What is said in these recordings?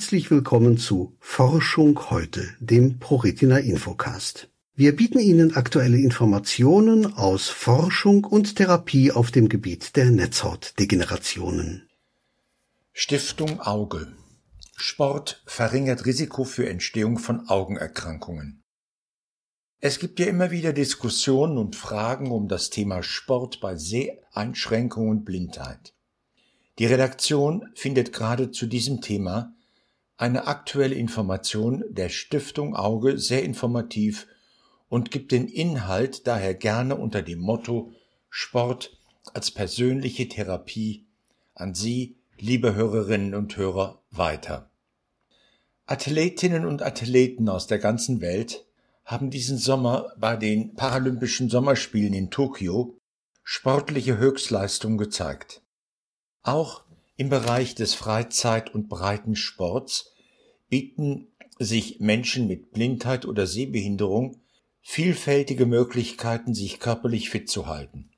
Herzlich willkommen zu Forschung heute, dem ProRetina Infocast. Wir bieten Ihnen aktuelle Informationen aus Forschung und Therapie auf dem Gebiet der Netzhautdegenerationen. Stiftung Auge. Sport verringert Risiko für Entstehung von Augenerkrankungen. Es gibt ja immer wieder Diskussionen und Fragen um das Thema Sport bei Seheinschränkungen und Blindheit. Die Redaktion findet gerade zu diesem Thema eine aktuelle Information der Stiftung Auge sehr informativ und gibt den Inhalt daher gerne unter dem Motto Sport als persönliche Therapie an Sie, liebe Hörerinnen und Hörer, weiter. Athletinnen und Athleten aus der ganzen Welt haben diesen Sommer bei den Paralympischen Sommerspielen in Tokio sportliche Höchstleistung gezeigt. Auch im Bereich des Freizeit- und Breitensports bieten sich Menschen mit Blindheit oder Sehbehinderung vielfältige Möglichkeiten, sich körperlich fit zu halten.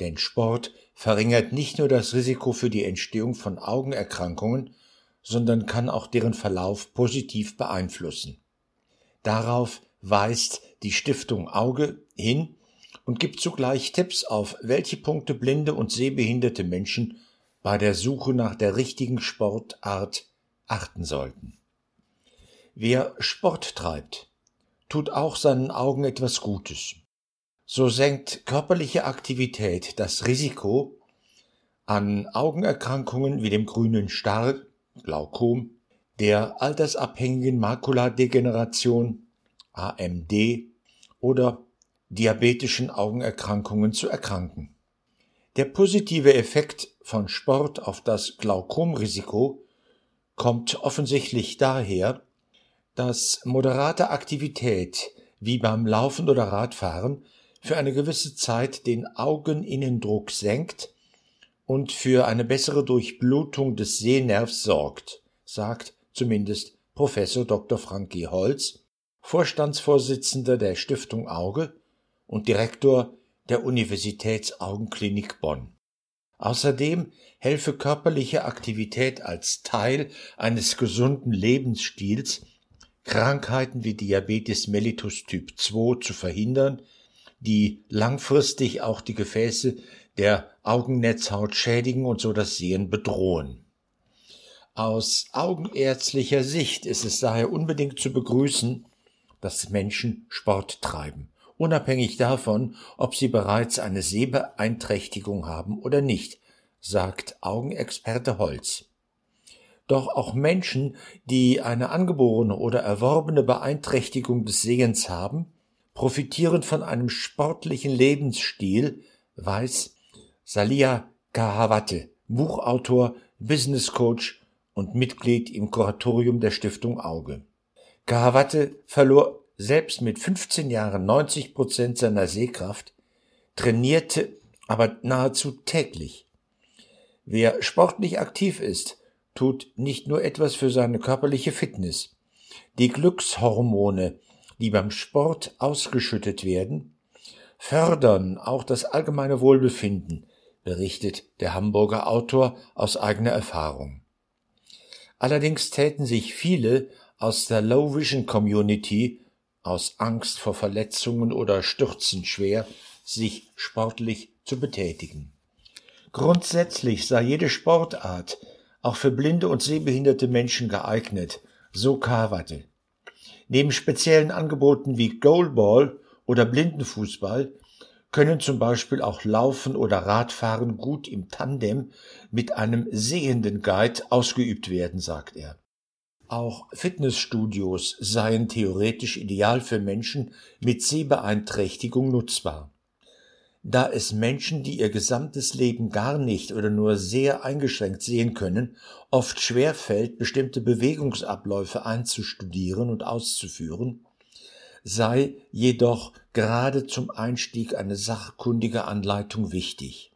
Denn Sport verringert nicht nur das Risiko für die Entstehung von Augenerkrankungen, sondern kann auch deren Verlauf positiv beeinflussen. Darauf weist die Stiftung Auge hin und gibt zugleich Tipps auf, welche Punkte blinde und sehbehinderte Menschen bei der Suche nach der richtigen Sportart achten sollten. Wer Sport treibt, tut auch seinen Augen etwas Gutes. So senkt körperliche Aktivität das Risiko an Augenerkrankungen wie dem grünen Star, Glaukom, der altersabhängigen Makuladegeneration, AMD oder diabetischen Augenerkrankungen zu erkranken. Der positive Effekt von Sport auf das Glaukomrisiko kommt offensichtlich daher, dass moderate Aktivität wie beim Laufen oder Radfahren für eine gewisse Zeit den Augeninnendruck senkt und für eine bessere Durchblutung des Sehnervs sorgt, sagt zumindest Professor Dr. Frank G. Holz, Vorstandsvorsitzender der Stiftung Auge und Direktor der Universitätsaugenklinik Bonn. Außerdem helfe körperliche Aktivität als Teil eines gesunden Lebensstils, Krankheiten wie Diabetes mellitus Typ 2 zu verhindern, die langfristig auch die Gefäße der Augennetzhaut schädigen und so das Sehen bedrohen. Aus augenärztlicher Sicht ist es daher unbedingt zu begrüßen, dass Menschen Sport treiben unabhängig davon, ob sie bereits eine Sehbeeinträchtigung haben oder nicht, sagt Augenexperte Holz. Doch auch Menschen, die eine angeborene oder erworbene Beeinträchtigung des Sehens haben, profitieren von einem sportlichen Lebensstil, weiß Salia Kahawate, Buchautor, Businesscoach und Mitglied im Kuratorium der Stiftung Auge. Kahawate verlor selbst mit 15 Jahren 90 Prozent seiner Sehkraft, trainierte aber nahezu täglich. Wer sportlich aktiv ist, tut nicht nur etwas für seine körperliche Fitness. Die Glückshormone, die beim Sport ausgeschüttet werden, fördern auch das allgemeine Wohlbefinden, berichtet der Hamburger Autor aus eigener Erfahrung. Allerdings täten sich viele aus der Low Vision Community aus Angst vor Verletzungen oder Stürzen schwer, sich sportlich zu betätigen. Grundsätzlich sei jede Sportart auch für blinde und sehbehinderte Menschen geeignet, so Kawate. Neben speziellen Angeboten wie Goalball oder Blindenfußball können zum Beispiel auch Laufen oder Radfahren gut im Tandem mit einem sehenden Guide ausgeübt werden, sagt er. Auch Fitnessstudios seien theoretisch ideal für Menschen mit Sehbeeinträchtigung nutzbar. Da es Menschen, die ihr gesamtes Leben gar nicht oder nur sehr eingeschränkt sehen können, oft schwer fällt, bestimmte Bewegungsabläufe einzustudieren und auszuführen, sei jedoch gerade zum Einstieg eine sachkundige Anleitung wichtig.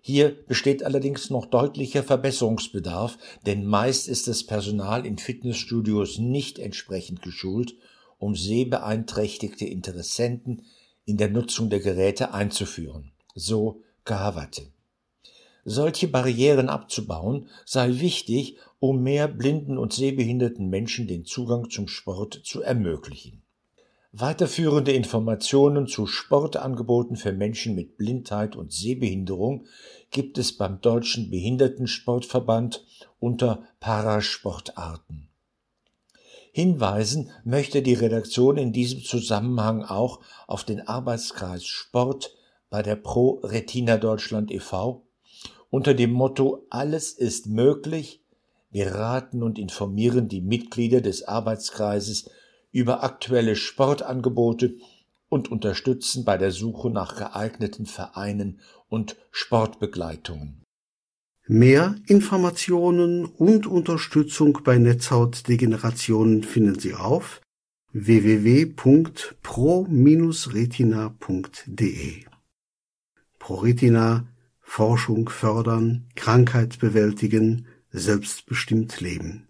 Hier besteht allerdings noch deutlicher Verbesserungsbedarf, denn meist ist das Personal in Fitnessstudios nicht entsprechend geschult, um sehbeeinträchtigte Interessenten in der Nutzung der Geräte einzuführen. So Kahawate. Solche Barrieren abzubauen sei wichtig, um mehr blinden und sehbehinderten Menschen den Zugang zum Sport zu ermöglichen. Weiterführende Informationen zu Sportangeboten für Menschen mit Blindheit und Sehbehinderung gibt es beim Deutschen Behindertensportverband unter Parasportarten. Hinweisen möchte die Redaktion in diesem Zusammenhang auch auf den Arbeitskreis Sport bei der Pro Retina Deutschland e.V. unter dem Motto Alles ist möglich. Wir raten und informieren die Mitglieder des Arbeitskreises über aktuelle Sportangebote und unterstützen bei der Suche nach geeigneten Vereinen und Sportbegleitungen. Mehr Informationen und Unterstützung bei Netzhautdegenerationen finden Sie auf www.pro-retina.de. ProRetina Forschung fördern, Krankheit bewältigen, selbstbestimmt leben.